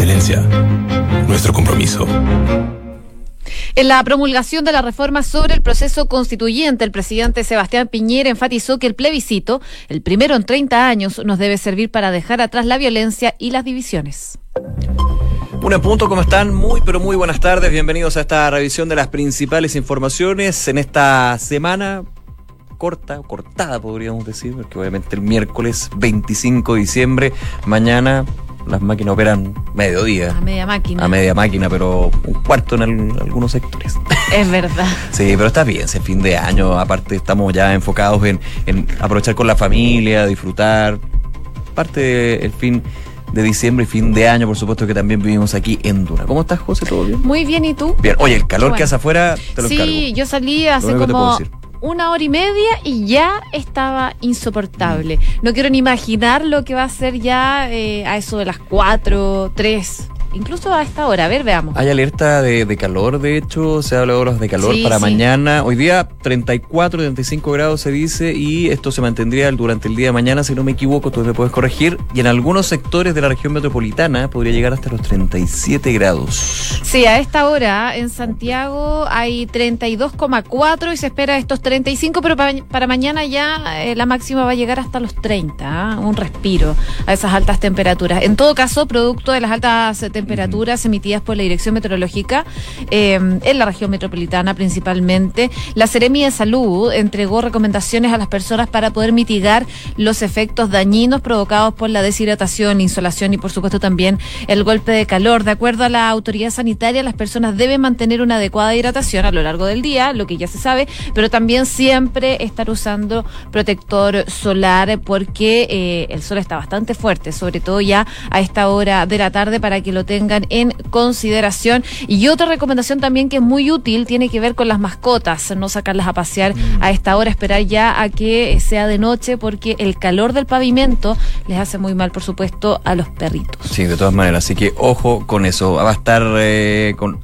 excelencia, nuestro compromiso. En la promulgación de la reforma sobre el proceso constituyente, el presidente Sebastián Piñera enfatizó que el plebiscito, el primero en 30 años, nos debe servir para dejar atrás la violencia y las divisiones. Un punto, ¿cómo están? Muy, pero muy buenas tardes. Bienvenidos a esta revisión de las principales informaciones en esta semana corta, cortada podríamos decir, porque obviamente el miércoles 25 de diciembre, mañana las máquinas operan mediodía. A media máquina. A media máquina, pero un cuarto en, algunos sectores. Es verdad. sí, pero está bien, es fin de año, aparte estamos ya enfocados en, aprovechar con la familia, disfrutar. Parte del fin de diciembre y fin de año, por supuesto que también vivimos aquí en Duna. ¿Cómo estás, José? ¿Todo bien? Muy bien, ¿y tú? Bien. Oye, el calor que hace afuera, te lo Sí, yo salí hace como una hora y media y ya estaba insoportable. No quiero ni imaginar lo que va a ser ya eh, a eso de las cuatro, tres incluso a esta hora. A ver, veamos. Hay alerta de, calor, de hecho, se habla de horas de calor para mañana. Hoy día 34, 35 grados se dice y esto se mantendría durante el día de mañana, si no me equivoco, tú me puedes corregir. Y en algunos sectores de la región metropolitana podría llegar hasta los 37 grados. Sí, a esta hora en Santiago hay 32,4 y se espera estos 35, pero para, mañana ya eh, la máxima va a llegar hasta los 30, ¿ah? un respiro a esas altas temperaturas. En todo caso, producto de las altas temperaturas, temperaturas emitidas por la Dirección Meteorológica em, en la región metropolitana principalmente. La Seremi de Salud entregó recomendaciones a las personas para poder mitigar los efectos dañinos provocados por la deshidratación, insolación y por supuesto también el golpe de calor. De acuerdo a la autoridad sanitaria, las personas deben mantener una adecuada hidratación a lo largo del día, lo que ya se sabe, pero también siempre estar usando protector solar porque eh, el sol está bastante fuerte, sobre todo ya a esta hora de la tarde para que lo tengan en consideración. Y otra recomendación también que es muy útil tiene que ver con las mascotas, no sacarlas a pasear a esta hora, esperar ya a que sea de noche porque el calor del pavimento les hace muy mal, por supuesto, a los perritos. Sí, de todas maneras, así que ojo con eso. Va a estar eh, con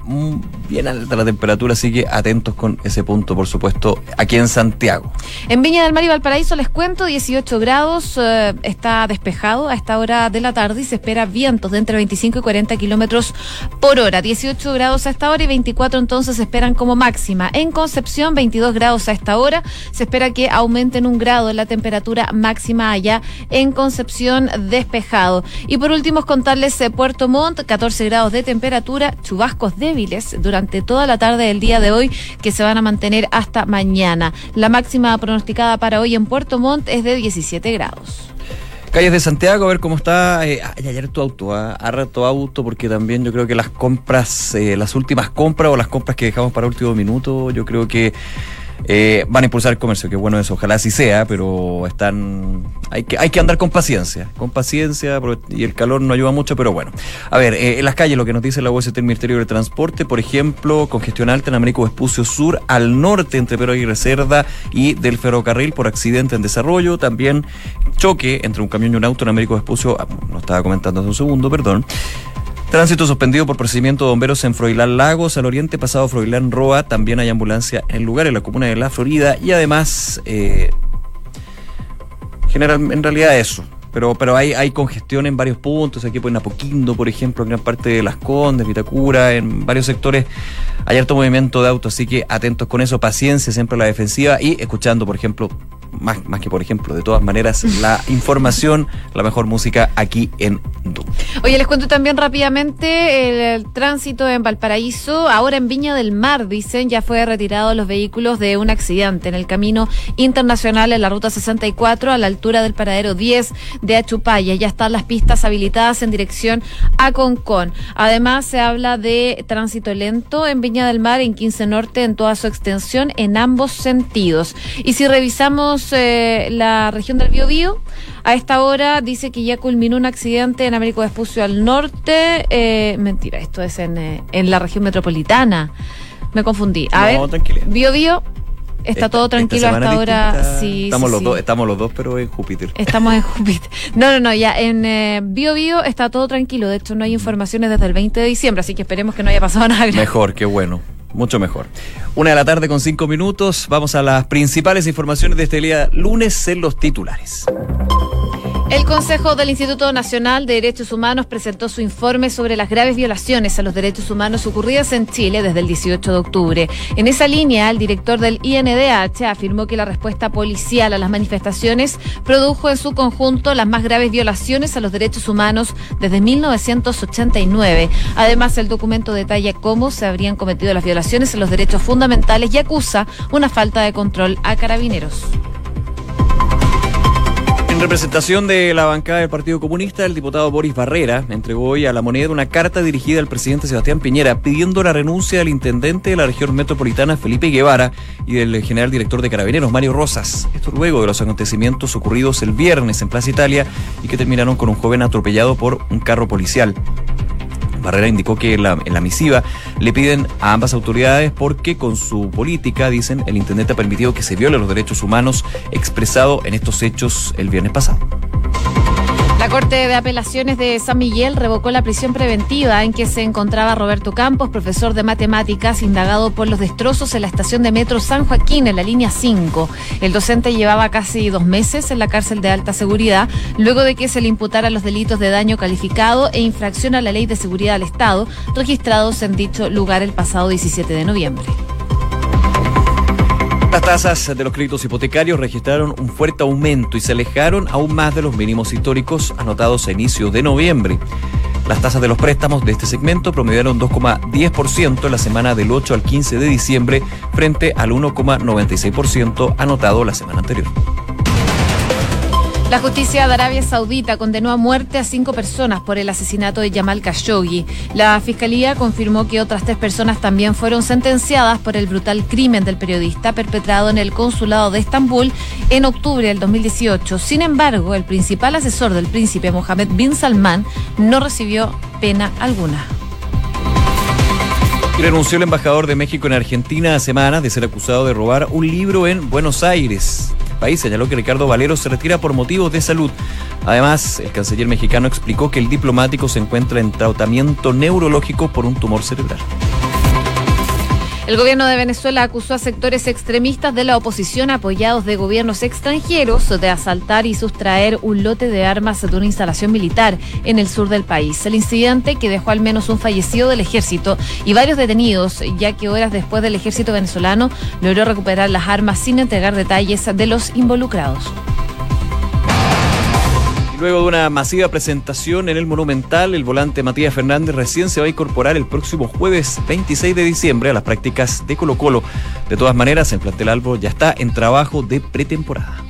bien alta la temperatura, así que atentos con ese punto, por supuesto, aquí en Santiago. En Viña del Mar y Valparaíso les cuento, 18 grados, eh, está despejado a esta hora de la tarde y se espera vientos de entre 25 y 40 kilómetros por hora. 18 grados a esta hora y 24 entonces se esperan como máxima. En Concepción, 22 grados a esta hora. Se espera que aumenten un grado la temperatura máxima allá en Concepción despejado. Y por último, contarles eh, Puerto Montt, 14 grados de temperatura, chubascos débiles durante toda la tarde del día de hoy que se van a mantener hasta mañana. La máxima pronosticada para hoy en Puerto Montt es de 17 grados. Calles de Santiago, a ver cómo está. Eh, ayer tu auto, ¿ah? tu auto, porque también yo creo que las compras, eh, las últimas compras o las compras que dejamos para último minuto, yo creo que eh, van a impulsar el comercio, que bueno eso, ojalá así sea, pero están hay que, hay que andar con paciencia, con paciencia, y el calor no ayuda mucho, pero bueno. A ver, eh, en las calles lo que nos dice la UST del Ministerio de Transporte, por ejemplo, congestión alta en Américo Vespucio Sur, al norte entre Pero y Reserva y del ferrocarril por accidente en desarrollo, también choque entre un camión y un auto en Américo Vespucio, ah, no estaba comentando hace un segundo, perdón. Tránsito suspendido por procedimiento de bomberos en Froilán Lagos, al oriente pasado Froilán Roa. También hay ambulancia en lugar, en la comuna de La Florida. Y además, eh, general, en realidad eso. Pero, pero hay, congestión en varios puntos. Aquí en Apoquindo, por ejemplo, en gran parte de Las Condes, Vitacura, en varios sectores hay alto movimiento de autos. Así que atentos con eso, paciencia siempre a la defensiva y escuchando, por ejemplo, más, más que por ejemplo, de todas maneras, la información, la mejor música aquí en Du. Oye, les cuento también rápidamente el, tránsito en Valparaíso, ahora en Viña del Mar, dicen, ya fue retirado los vehículos de un accidente en el camino internacional en la ruta 64 a la altura del paradero 10 de Achupaya. Ya están las pistas habilitadas en dirección a Concón. Además, se habla de tránsito lento en Viña del Mar, en 15 Norte, en toda su extensión, en ambos sentidos. Y si revisamos eh, la región del Biobío. A esta hora dice que ya culminó un accidente en Américo Vespucio al norte. Eh, mentira, esto es en, eh, en, la región metropolitana. Me confundí. A ver, Biobío. Está todo tranquilo hasta ahora. Sí, estamos los dos, estamos los dos, pero en Júpiter. Estamos en Júpiter. No, no, no, ya en eh, Bio está todo tranquilo. De hecho, no hay informaciones desde el 20 de diciembre, así que esperemos que no haya pasado nada. Mejor, qué bueno mucho mejor. Una de la tarde con cinco minutos. Vamos a las principales informaciones de este día lunes en los titulares. El Consejo del Instituto Nacional de Derechos Humanos presentó su informe sobre las graves violaciones a los derechos humanos ocurridas en Chile desde el 18 de octubre. En esa línea, el director del INDH afirmó que la respuesta policial a las manifestaciones produjo en su conjunto las más graves violaciones a los derechos humanos desde 1989. Además, el documento detalla cómo se habrían cometido las violaciones a los derechos fundamentales y acusa una falta de control a carabineros. En representación de la bancada del Partido Comunista, el diputado Boris Barrera entregó hoy a la moneda una carta dirigida al presidente Sebastián Piñera pidiendo la renuncia del intendente de la región metropolitana Felipe Guevara y del general director de Carabineros Mario Rosas. Esto luego de los acontecimientos ocurridos el viernes en Plaza Italia y que terminaron con un joven atropellado por un carro policial. Barrera indicó que en la, misiva le piden a ambas autoridades porque con su política, dicen, el intendente ha permitido que se violen los derechos humanos expresado en estos hechos el viernes pasado. La Corte de Apelaciones de San Miguel revocó la prisión preventiva en que se encontraba Roberto Campos, profesor de matemáticas, indagado por los destrozos en la estación de metro San Joaquín en la línea 5. El docente llevaba casi dos meses en la cárcel de alta seguridad, luego de que se le imputaran los delitos de daño calificado e infracción a la ley de seguridad del Estado, registrados en dicho lugar el pasado 17 de noviembre. Las tasas de los créditos hipotecarios registraron un fuerte aumento y se alejaron aún más de los mínimos históricos anotados a inicios de noviembre. Las tasas de los préstamos de este segmento promediaron 2,10% en la semana del 8 al 15 de diciembre frente al 1,96% anotado la semana anterior. La justicia de Arabia Saudita condenó a muerte a cinco personas por el asesinato de Yamal Khashoggi. La fiscalía confirmó que otras tres personas también fueron sentenciadas por el brutal crimen del periodista perpetrado en el consulado de Estambul en octubre del 2018. Sin embargo, el principal asesor del príncipe Mohammed bin Salman no recibió pena alguna. Renunció el embajador de México en Argentina a semanas de ser acusado de robar un libro en Buenos Aires país señaló que Ricardo Valero se retira por motivos de salud. Además, el canciller mexicano explicó que el diplomático se encuentra en tratamiento neurológico por un tumor cerebral. El gobierno de Venezuela acusó a sectores extremistas de la oposición apoyados de gobiernos extranjeros de asaltar y sustraer un lote de armas de una instalación militar en el sur del país. El incidente, que dejó al menos un fallecido del ejército y varios detenidos, ya que horas después del ejército venezolano logró recuperar las armas sin entregar detalles de los involucrados. Luego de una masiva presentación en el Monumental, el volante Matías Fernández recién se va a incorporar el próximo jueves 26 de diciembre a las prácticas de Colo Colo. De todas maneras, el plantel Albo ya está en trabajo de pretemporada.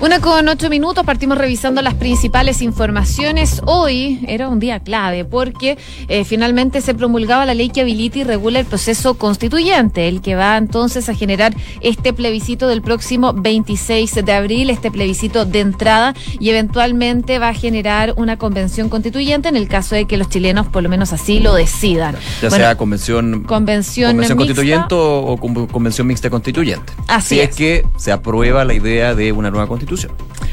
Una con ocho minutos, partimos revisando las principales informaciones. Hoy era un día clave porque eh, finalmente se promulgaba la ley que habilita y regula el proceso constituyente, el que va entonces a generar este plebiscito del próximo 26 de abril, este plebiscito de entrada y eventualmente va a generar una convención constituyente en el caso de que los chilenos por lo menos así lo decidan. Ya Bueno, sea convención, convención mixta. constituyente o, o con- convención mixta constituyente. Así si es. es que se aprueba la idea de una nueva constitución.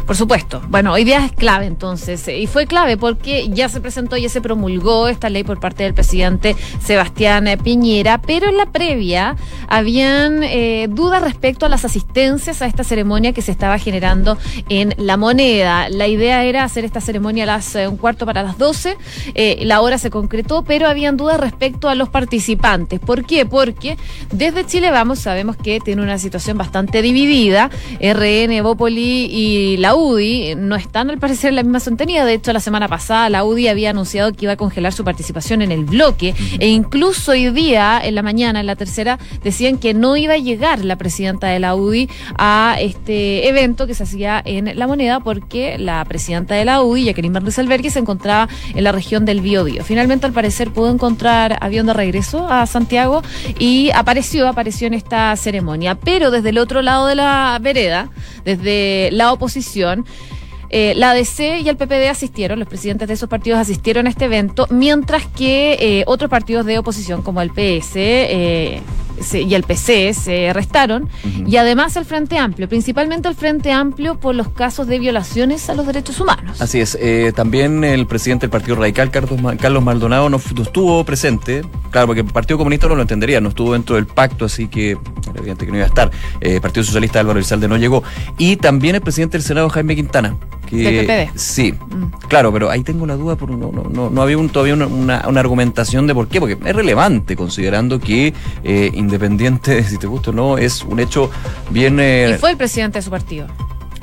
Por supuesto. Bueno, hoy día es clave entonces. eh, Y fue clave porque ya se presentó, ya se promulgó esta ley por parte del presidente Sebastián eh, Piñera, pero en la previa habían eh, dudas respecto a las asistencias a esta ceremonia que se estaba generando en La Moneda. La idea era hacer esta ceremonia a las un cuarto para las 12. eh, la hora se concretó, pero habían dudas respecto a los participantes. ¿Por qué? Porque desde Chile Vamos sabemos que tiene una situación bastante dividida. RN, Bópoli y la UDI no están al parecer en la misma sintonía. De hecho, la semana pasada la UDI había anunciado que iba a congelar su participación en el bloque e incluso hoy día, en la mañana, en la tercera, decían que no iba a llegar la presidenta de la UDI a este evento que se hacía en La Moneda porque la presidenta de la UDI, Jacqueline Bernes Albergue, se encontraba en la región del Biobío. Finalmente, al parecer, pudo encontrar avión de regreso a Santiago y apareció, apareció en esta ceremonia. Pero desde el otro lado de la vereda, desde la oposición, eh, la ADC y el PPD asistieron, los presidentes de esos partidos asistieron a este evento, mientras que eh, otros partidos de oposición como el PS eh, se- y el PC se restaron, y además el Frente Amplio, principalmente el Frente Amplio por los casos de violaciones a los derechos humanos. Así es. también el presidente del Partido Radical, Carlos, Ma- Carlos Maldonado, no, no estuvo presente. Claro, porque el Partido Comunista no lo entendería, no estuvo dentro del pacto, así que evidente que no iba a estar. Eh, Partido Socialista Álvaro Elizalde no llegó. Y también el presidente del Senado, Jaime Quintana. que sí, mm. claro, pero ahí tengo la duda, por, no, no, no había un, todavía una, una, argumentación de por qué, porque es relevante considerando que eh, independiente, si te gusta o no, es un hecho bien... Eh, y fue el presidente de su partido.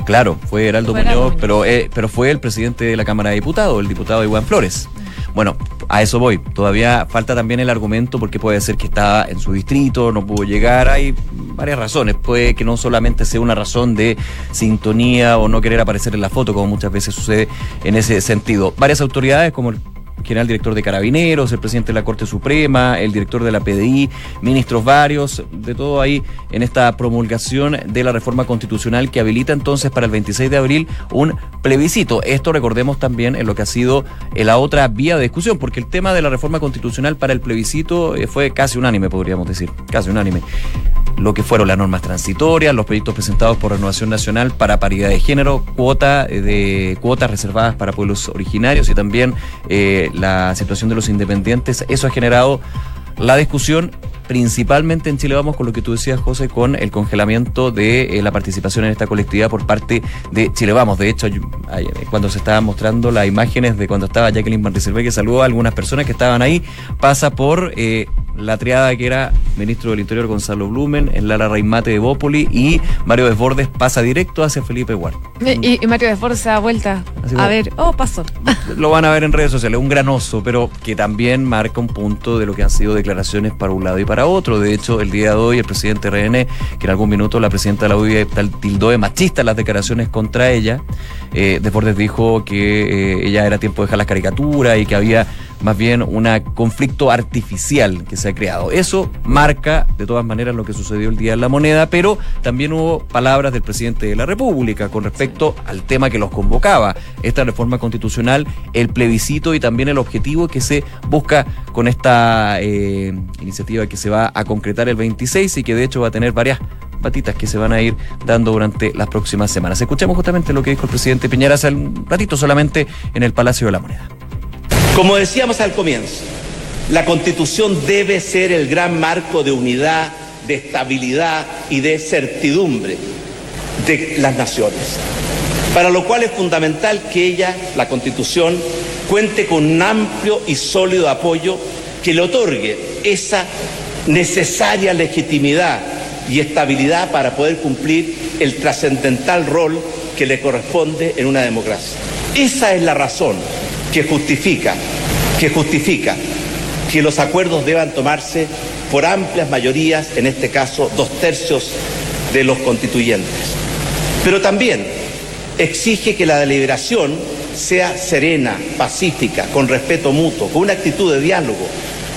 Claro, fue Heraldo Muñoz, pero, eh, pero fue el presidente de la Cámara de Diputados, el diputado Iván Flores. Bueno, a eso voy. Todavía falta también el argumento porque puede ser que estaba en su distrito, no pudo llegar. Hay varias razones. Puede que no solamente sea una razón de sintonía o no querer aparecer en la foto, como muchas veces sucede en ese sentido. Varias autoridades, como el general director de Carabineros, el presidente de la Corte Suprema, el director de la PDI, ministros varios, de todo ahí en esta promulgación de la reforma constitucional que habilita entonces para el 26 de abril un plebiscito. Esto recordemos también en lo que ha sido eh, la otra vía de discusión, porque el tema de la reforma constitucional para el plebiscito eh, fue casi unánime, podríamos decir, casi unánime lo que fueron las normas transitorias, los proyectos presentados por Renovación Nacional para paridad de género, cuota eh, de cuotas reservadas para pueblos originarios y también eh, la situación de los independientes. Eso ha generado la discusión principalmente en Chile Vamos con lo que tú decías, José, con el congelamiento de eh, la participación en esta colectividad por parte de Chile Vamos. De hecho, cuando se estaban mostrando las imágenes de cuando estaba Jacqueline Van que saludó a algunas personas que estaban ahí, pasa por la triada que era ministro del Interior Gonzalo Blumen, el Lara Raimate de Bópoli y Mario Desbordes pasa directo hacia Felipe Guard. Y, Mario Desbordes se da vuelta a ver, oh, pasó. Lo van a ver en redes sociales, un gran oso, pero que también marca un punto de lo que han sido declaraciones para un lado y para otro. De hecho, el día de hoy el presidente RN, que en algún minuto la presidenta de la UIA tildó de machista las declaraciones contra ella, eh, Desbordes dijo que eh, ella era tiempo de dejar las caricaturas y que había más bien un conflicto artificial que se ha creado. Eso marca de todas maneras lo que sucedió el día de la moneda, pero también hubo palabras del presidente de la República con respecto al tema que los convocaba, esta reforma constitucional, el plebiscito y también el objetivo que se busca con esta eh, iniciativa que se va a concretar el 26 y que de hecho va a tener varias patitas que se van a ir dando durante las próximas semanas. Escuchemos justamente lo que dijo el presidente Piñera hace un ratito solamente en el Palacio de la Moneda. Como decíamos al comienzo, la constitución debe ser el gran marco de unidad, de estabilidad y de certidumbre de las naciones. Para lo cual es fundamental que ella, la constitución, cuente con un amplio y sólido apoyo que le otorgue esa necesaria legitimidad y estabilidad para poder cumplir el trascendental rol que le corresponde en una democracia. Esa es la razón que justifica, que justifica que los acuerdos deban tomarse por amplias mayorías, en este caso dos tercios de los constituyentes. Pero también exige que la deliberación sea serena, pacífica, con respeto mutuo, con una actitud de diálogo,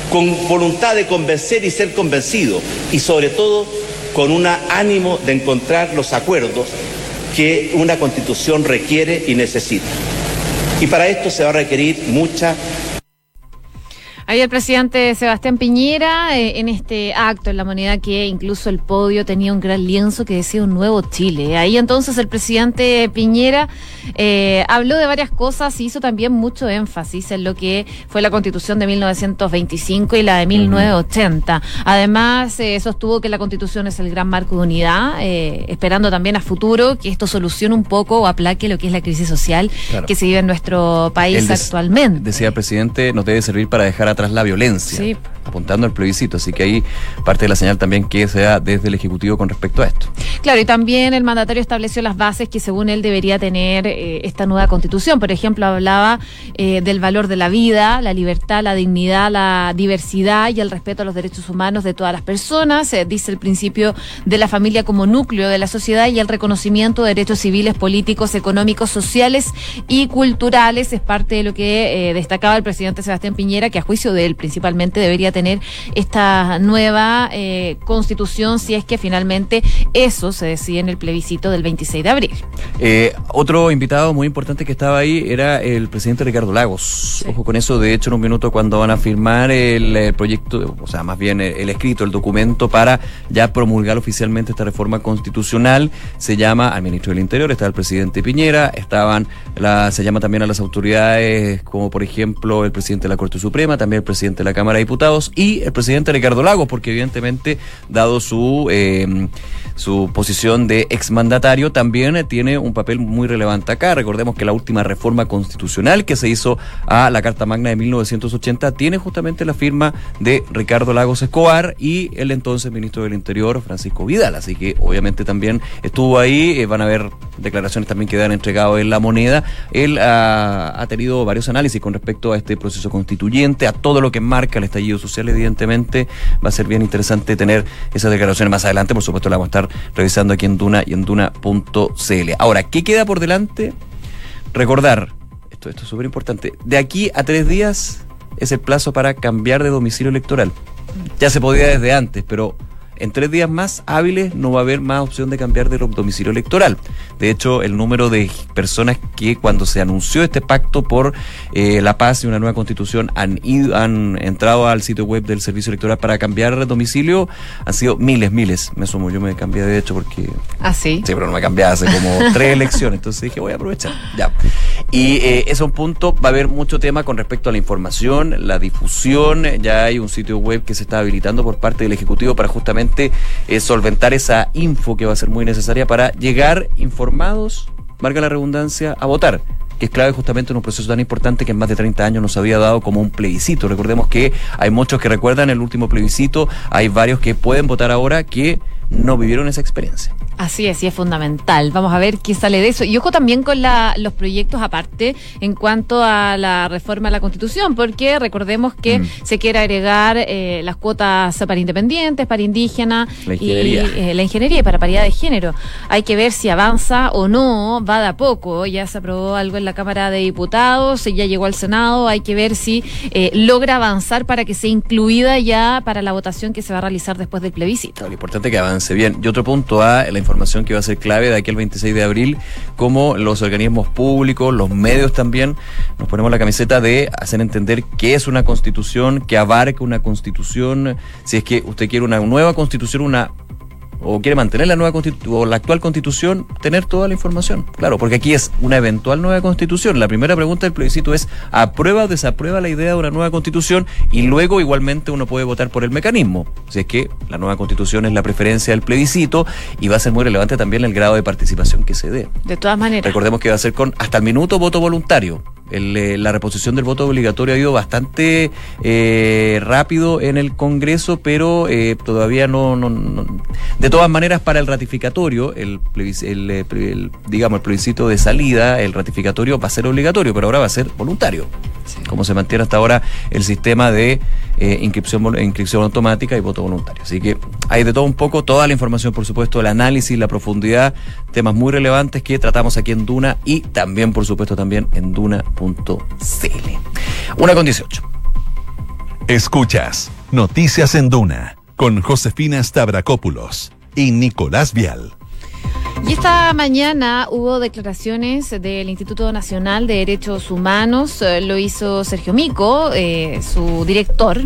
con voluntad de convencer y ser convencido y sobre todo con un ánimo de encontrar los acuerdos que una constitución requiere y necesita. Y para esto se va a requerir mucha Ahí el presidente Sebastián Piñera eh, en este acto en la moneda que incluso el podio tenía un gran lienzo que decía un nuevo Chile. Ahí entonces el presidente Piñera eh, habló de varias cosas y hizo también mucho énfasis en lo que fue la constitución de 1925 y la de 1980. Además eh, sostuvo que la constitución es el gran marco de unidad, esperando también a futuro que esto solucione un poco o aplaque lo que es la crisis social que se vive en nuestro país actualmente. Decía el presidente, nos debe servir para dejar tras la violencia, apuntando al plebiscito. Así que ahí parte de la señal también que se da desde el Ejecutivo con respecto a esto. Claro, y también el mandatario estableció las bases que según él debería tener eh, esta nueva constitución. Por ejemplo, hablaba eh, del valor de la vida, la libertad, la dignidad, la diversidad y el respeto a los derechos humanos de todas las personas. Eh, dice el principio de la familia como núcleo de la sociedad y el reconocimiento de derechos civiles, políticos, económicos, sociales y culturales. Es parte de lo que destacaba el presidente Sebastián Piñera, que a juicio de él principalmente debería tener esta nueva eh, constitución si es que finalmente eso se decide en el plebiscito del 26 de abril. Eh, otro invitado muy importante que estaba ahí era el presidente Ricardo Lagos. Ojo con eso, de hecho en un minuto cuando van a firmar el, proyecto, o sea, más bien el, escrito, el documento para ya promulgar oficialmente esta reforma constitucional, se llama al ministro del Interior, está el presidente Piñera, estaban, la, se llama también a las autoridades como por ejemplo el presidente de la Corte Suprema, también el presidente de la Cámara de Diputados Y el presidente Ricardo Lagos, porque evidentemente, dado su... Eh, su posición de exmandatario también tiene un papel muy relevante acá. Recordemos que la última reforma constitucional que se hizo a la Carta Magna de 1980 tiene justamente la firma de Ricardo Lagos Escobar y el entonces ministro del Interior, Francisco Vidal. Así que obviamente también estuvo ahí. Eh, van a haber declaraciones también que dan entregado en la moneda. Él ha, ha tenido varios análisis con respecto a este proceso constituyente, a todo lo que marca el estallido social, evidentemente. Va a ser bien interesante tener esas declaraciones más adelante. Por supuesto, la vamos a estar revisando aquí en Duna y en Duna.cl. Ahora, ¿qué queda por delante? Recordar, esto, esto es súper importante, de aquí a tres días es el plazo para cambiar de domicilio electoral. Ya se podía desde antes, pero en tres días más hábiles no va a haber más opción de cambiar de domicilio electoral. De hecho, el número de personas que cuando se anunció este pacto por eh, la paz y una nueva constitución han, ido, han entrado al sitio web del servicio electoral para cambiar de domicilio han sido miles, miles. Me sumo, yo me cambié de hecho porque... Ah, sí. Sí, pero no me cambié hace como tres elecciones, entonces dije voy a aprovechar. Ya. Y eh, es un punto, va a haber mucho tema con respecto a la información, la difusión, ya hay un sitio web que se está habilitando por parte del Ejecutivo para justamente eh, solventar esa info que va a ser muy necesaria para llegar informados, marca la redundancia, a votar que es clave justamente en un proceso tan importante que en más de 30 años nos había dado como un plebiscito. Recordemos que hay muchos que recuerdan el último plebiscito, hay varios que pueden votar ahora que no vivieron esa experiencia. Así es, y es fundamental. Vamos a ver qué sale de eso. Y ojo también con la, los proyectos aparte en cuanto a la reforma de la Constitución, porque recordemos que mm. se quiere agregar eh, las cuotas para independientes, para indígenas y eh, la ingeniería y para paridad de género. Hay que ver si avanza o no, va de a poco. Ya se aprobó algo en la Cámara de Diputados, ya llegó al Senado. Hay que ver si eh, logra avanzar para que sea incluida ya para la votación que se va a realizar después del plebiscito. Lo importante es que avance bien. Y otro punto a la información que va a ser clave de aquí al 26 de abril, como los organismos públicos, los medios también, nos ponemos la camiseta de hacer entender qué es una constitución, que abarca una constitución, si es que usted quiere una nueva constitución, una o quiere mantener la nueva constitución o la actual constitución, tener toda la información. Claro, porque aquí es una eventual nueva constitución. La primera pregunta del plebiscito es ¿aprueba o desaprueba la idea de una nueva constitución? Y luego igualmente uno puede votar por el mecanismo. Si es que la nueva constitución es la preferencia del plebiscito y va a ser muy relevante también el grado de participación que se dé. De todas maneras. Recordemos que va a ser con hasta el minuto voto voluntario. El, eh, la reposición del voto obligatorio ha ido bastante eh, rápido en el Congreso, pero eh, todavía no, no, no, De todas maneras, para el ratificatorio, el, el, eh, el, digamos, el plebiscito de salida, el ratificatorio va a ser obligatorio, pero ahora va a ser voluntario. Sí. Como se mantiene hasta ahora el sistema de eh, inscripción, inscripción automática y voto voluntario. Así que hay de todo un poco, toda la información, por supuesto, el análisis, la profundidad, temas muy relevantes que tratamos aquí en Duna y también, por supuesto, también en Duna Duna.cl. Una con 18. Escuchas Noticias en Duna con Josefina Stavrakopoulos y Nicolás Vial. Y esta mañana hubo declaraciones del Instituto Nacional de Derechos Humanos, eh, lo hizo Sergio Mico, eh, su director,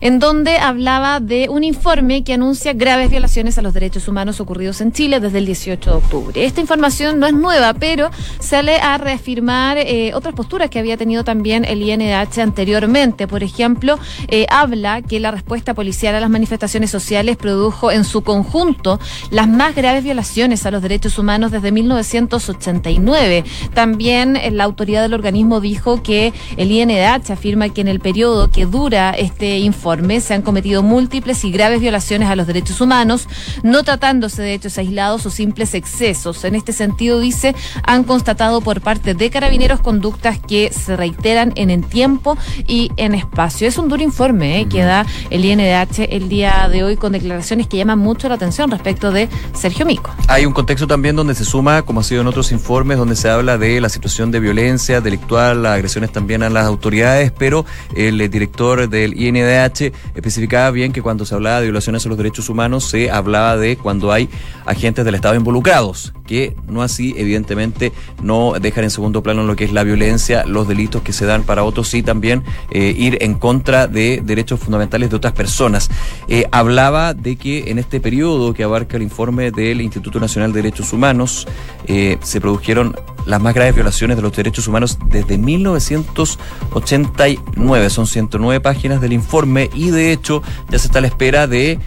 en donde hablaba de un informe que anuncia graves violaciones a los derechos humanos ocurridos en Chile desde el 18 de octubre. Esta información no es nueva, pero sale a reafirmar eh, otras posturas que había tenido también el INDH anteriormente. Por ejemplo, habla que la respuesta policial a las manifestaciones sociales produjo en su conjunto las más graves violaciones a los derechos humanos desde 1989. También eh, la autoridad del organismo dijo que el INDH afirma que en el periodo que dura este informe se han cometido múltiples y graves violaciones a los derechos humanos, no tratándose de hechos aislados o simples excesos. En este sentido, dice, han constatado por parte de carabineros conductas que se reiteran en el tiempo y en espacio. Es un duro informe eh, que da el INDH el día de hoy con declaraciones que llaman mucho la atención respecto de Sergio Mico. Hay un contexto también donde se suma, como ha sido en otros informes, donde se habla de la situación de violencia delictual, las agresiones también a las autoridades, pero el director del INDH especificaba bien que cuando se hablaba de violaciones a los derechos humanos se hablaba de cuando hay agentes del Estado involucrados, que no así, evidentemente, no dejan en segundo plano lo que es la violencia, los delitos que se dan para otros, sí también eh, ir en contra de derechos fundamentales de otras personas. Eh, hablaba de que en este periodo que abarca el informe del Instituto Nacional de Derechos Derechos Humanos, eh, se produjeron las más graves violaciones de los derechos humanos desde 1989. Son 109 páginas del informe y de hecho ya se está a la espera de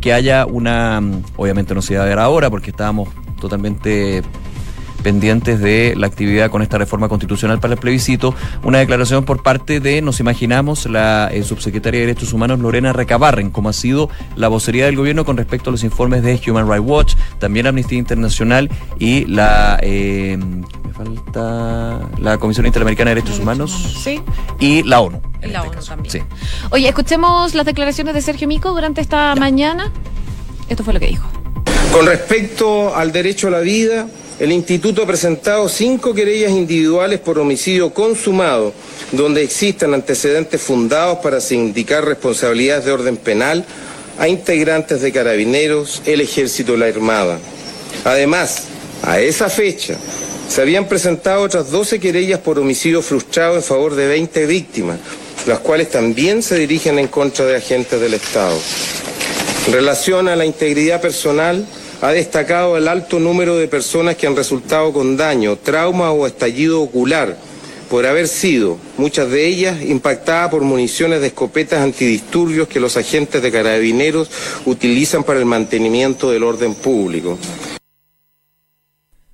que haya una, obviamente no se va a ver ahora porque estábamos totalmente pendientes de la actividad con esta reforma constitucional para el plebiscito, una declaración por parte de, nos imaginamos, la eh, subsecretaria de Derechos Humanos Lorena Recabarren, como ha sido la vocería del gobierno con respecto a los informes de Human Rights Watch, también Amnistía Internacional y la... Eh, me falta la Comisión Interamericana de Derechos Humanos Sí. y la ONU. Y en la este ONU caso. también. Sí. Oye, escuchemos las declaraciones de Sergio Mico durante esta mañana. Esto fue lo que dijo. Con respecto al derecho a la vida, el Instituto ha presentado cinco querellas individuales por homicidio consumado, donde existan antecedentes fundados para sindicar responsabilidades de orden penal a integrantes de carabineros, el ejército y la armada. Además, a esa fecha, se habían presentado otras 12 querellas por homicidio frustrado en favor de 20 víctimas, las cuales también se dirigen en contra de agentes del Estado. En relación a la integridad personal, ha destacado el alto número de personas que han resultado con daño, trauma o estallido ocular por haber sido, muchas de ellas, impactadas por municiones de escopetas antidisturbios que los agentes de carabineros utilizan para el mantenimiento del orden público.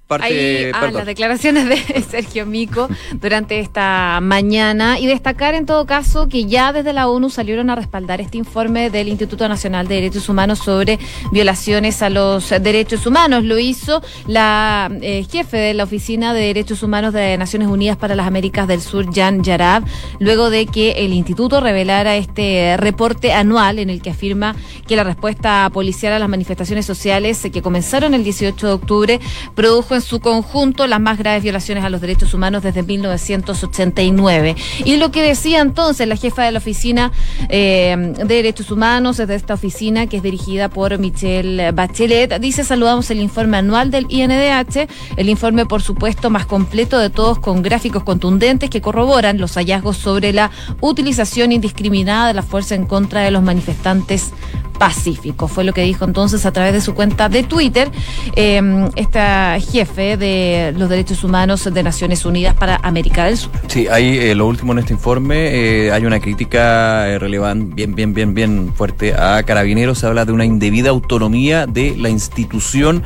Parte, Ahí, ah, las declaraciones de Sergio Mico durante esta mañana y destacar en todo caso que ya desde la ONU salieron a respaldar este informe del Instituto Nacional de Derechos Humanos sobre violaciones a los derechos humanos. Lo hizo la eh, jefe de la Oficina de Derechos Humanos de Naciones Unidas para las Américas del Sur, Jan Yarab, luego de que el instituto revelara este reporte anual en el que afirma que la respuesta policial a las manifestaciones sociales que comenzaron el 18 de octubre produjo en su conjunto las más graves violaciones a los derechos humanos desde 1989. Y lo que decía entonces la jefa de la Oficina eh, de Derechos Humanos, desde esta oficina que es dirigida por Michelle Bachelet, dice saludamos el informe anual del INDH, el informe por supuesto más completo de todos con gráficos contundentes que corroboran los hallazgos sobre la utilización indiscriminada de la fuerza en contra de los manifestantes pacíficos. Fue lo que dijo entonces a través de su cuenta de Twitter eh, esta jefe de los derechos humanos de Naciones Unidas para América del Sur. Sí, hay eh, lo último en este informe, eh, hay una crítica eh, relevante, bien, bien, bien, bien fuerte a Carabineros. Se habla de una indebida autonomía de la institución.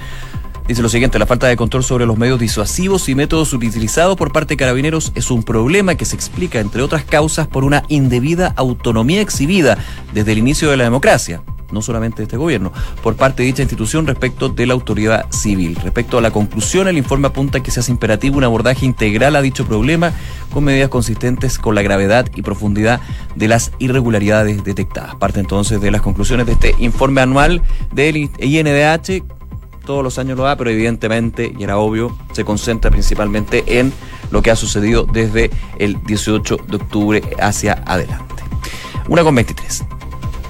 Dice lo siguiente, la falta de control sobre los medios disuasivos y métodos utilizados por parte de Carabineros es un problema que se explica, entre otras causas, por una indebida autonomía exhibida desde el inicio de la democracia no solamente de este gobierno, por parte de dicha institución respecto de la autoridad civil. Respecto a la conclusión, el informe apunta que se hace imperativo un abordaje integral a dicho problema con medidas consistentes con la gravedad y profundidad de las irregularidades detectadas. Parte entonces de las conclusiones de este informe anual del INDH todos los años lo da, pero evidentemente, y era obvio, se concentra principalmente en lo que ha sucedido desde el 18 de octubre hacia adelante. Una con 23.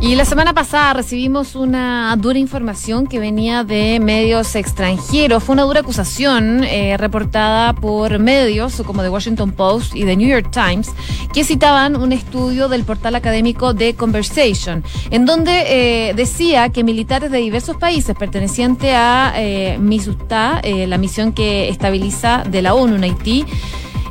Y la semana pasada recibimos una dura información que venía de medios extranjeros. Fue una dura acusación eh, reportada por medios como The Washington Post y The New York Times que citaban un estudio del portal académico The Conversation, en donde eh, decía que militares de diversos países pertenecientes a eh, eh, la misión que estabiliza de la ONU en Haití,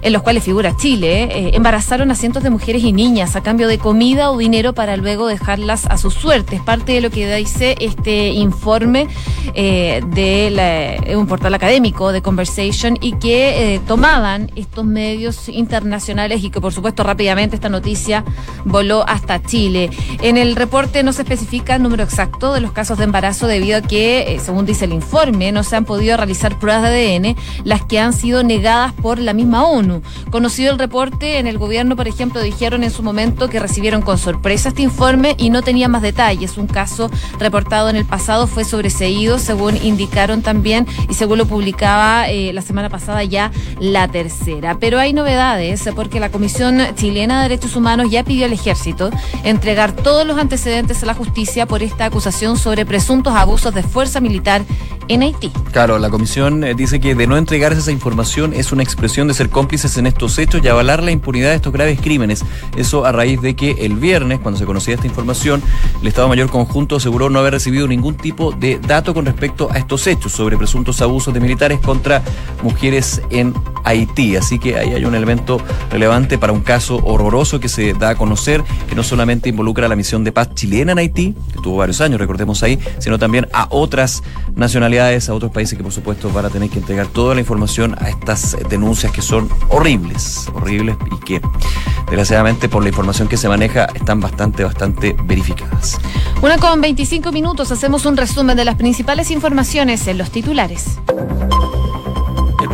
en los cuales figura Chile, eh, embarazaron a cientos de mujeres y niñas a cambio de comida o dinero para luego dejarlas a su suerte. Es parte de lo que dice este informe eh, de un portal académico de Conversation y que eh, tomaban estos medios internacionales y que por supuesto rápidamente esta noticia voló hasta Chile. En el reporte no se especifica el número exacto de los casos de embarazo debido a que, eh, según dice el informe, no se han podido realizar pruebas de ADN, las que han sido negadas por la misma ONU. Conocido el reporte, en el gobierno, por ejemplo, dijeron en su momento que recibieron con sorpresa este informe y no tenía más detalles. Un caso reportado en el pasado fue sobreseído, según indicaron también y según lo publicaba eh, la semana pasada ya la tercera. Pero hay novedades porque la Comisión Chilena de Derechos Humanos ya pidió al ejército entregar todos los antecedentes a la justicia por esta acusación sobre presuntos abusos de fuerza militar en Haití. Claro, la comisión eh, dice que de no entregarse esa información es una expresión de ser en estos hechos y avalar la impunidad de estos graves crímenes. Eso a raíz de que el viernes, cuando se conocía esta información, el Estado Mayor Conjunto aseguró no haber recibido ningún tipo de dato con respecto a estos hechos sobre presuntos abusos de militares contra mujeres en Haití. Así que ahí hay un elemento relevante para un caso horroroso que se da a conocer, que no solamente involucra a la misión de paz chilena en Haití, que tuvo varios años, recordemos ahí, sino también a otras nacionalidades, a otros países que por supuesto van a tener que entregar toda la información a estas denuncias que son horribles, horribles y que desgraciadamente por la información que se maneja están bastante, bastante verificadas. Una con 25 minutos hacemos un resumen de las principales informaciones en los titulares.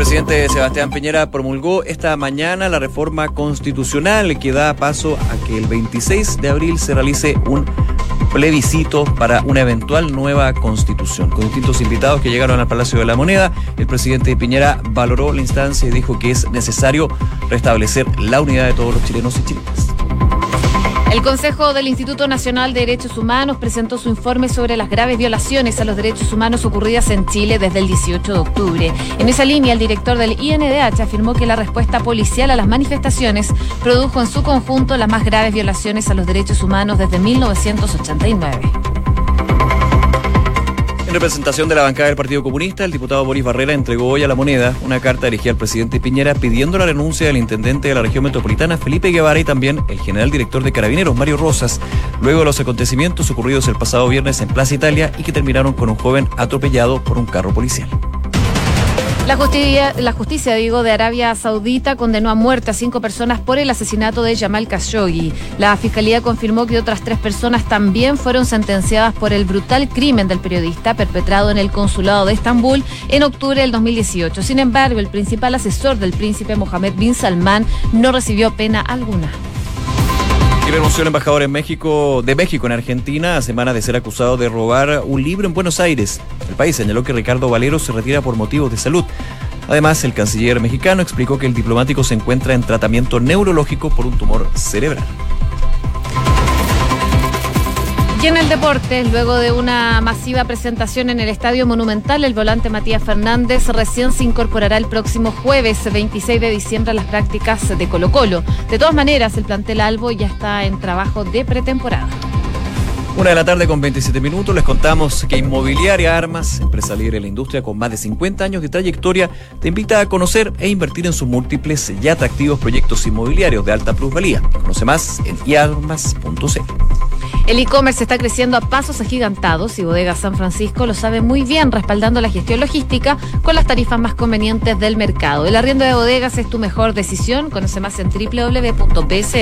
El presidente Sebastián Piñera promulgó esta mañana la reforma constitucional que da paso a que el 26 de abril se realice un plebiscito para una eventual nueva constitución. Con distintos invitados que llegaron al Palacio de la Moneda, el presidente Piñera valoró la instancia y dijo que es necesario restablecer la unidad de todos los chilenos y chilenas. El Consejo del Instituto Nacional de Derechos Humanos presentó su informe sobre las graves violaciones a los derechos humanos ocurridas en Chile desde el 18 de octubre. En esa línea, el director del INDH afirmó que la respuesta policial a las manifestaciones produjo en su conjunto las más graves violaciones a los derechos humanos desde 1989. En representación de la bancada del Partido Comunista, el diputado Boris Barrera entregó hoy a la moneda una carta dirigida al presidente Piñera pidiendo la renuncia del intendente de la región metropolitana, Felipe Guevara, y también el general director de Carabineros, Mario Rosas, luego de los acontecimientos ocurridos el pasado viernes en Plaza Italia y que terminaron con un joven atropellado por un carro policial. La justicia, la justicia, digo, de Arabia Saudita condenó a muerte a cinco personas por el asesinato de Jamal Khashoggi. La fiscalía confirmó que otras tres personas también fueron sentenciadas por el brutal crimen del periodista perpetrado en el consulado de Estambul en octubre del 2018. Sin embargo, el principal asesor del príncipe Mohammed bin Salman no recibió pena alguna. El embajador en México, de México en Argentina a semana de ser acusado de robar un libro en Buenos Aires. El país señaló que Ricardo Valero se retira por motivos de salud. Además, el canciller mexicano explicó que el diplomático se encuentra en tratamiento neurológico por un tumor cerebral. Y en el deporte, luego de una masiva presentación en el Estadio Monumental, el volante Matías Fernández recién se incorporará el próximo jueves 26 de diciembre a las prácticas de Colo Colo. De todas maneras, el plantel Albo ya está en trabajo de pretemporada. Una de la tarde con 27 minutos les contamos que Inmobiliaria Armas, empresa líder en la industria con más de 50 años de trayectoria, te invita a conocer e invertir en sus múltiples y atractivos proyectos inmobiliarios de alta plusvalía. Conoce más en iarmas.cl. El e-commerce está creciendo a pasos agigantados y Bodega San Francisco lo sabe muy bien, respaldando la gestión logística con las tarifas más convenientes del mercado. El arriendo de bodegas es tu mejor decisión. Conoce más en www.bsf.cl.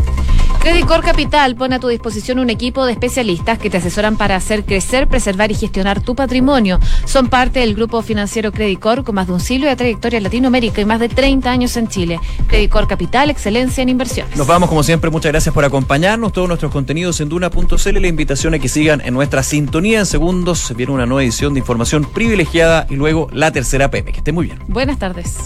Credicor Capital pone a tu disposición un equipo de especialistas que te asesoran para hacer crecer, preservar y gestionar tu patrimonio. Son parte del grupo financiero Credicor con más de un siglo de trayectoria en Latinoamérica y más de 30 años en Chile. Credicor Capital, excelencia en inversiones. Nos vamos como siempre, muchas gracias por acompañarnos. Todos nuestros contenidos en duna.cl. La invitación a que sigan en nuestra sintonía en segundos. Viene una nueva edición de información privilegiada y luego la tercera PM. Que esté muy bien. Buenas tardes.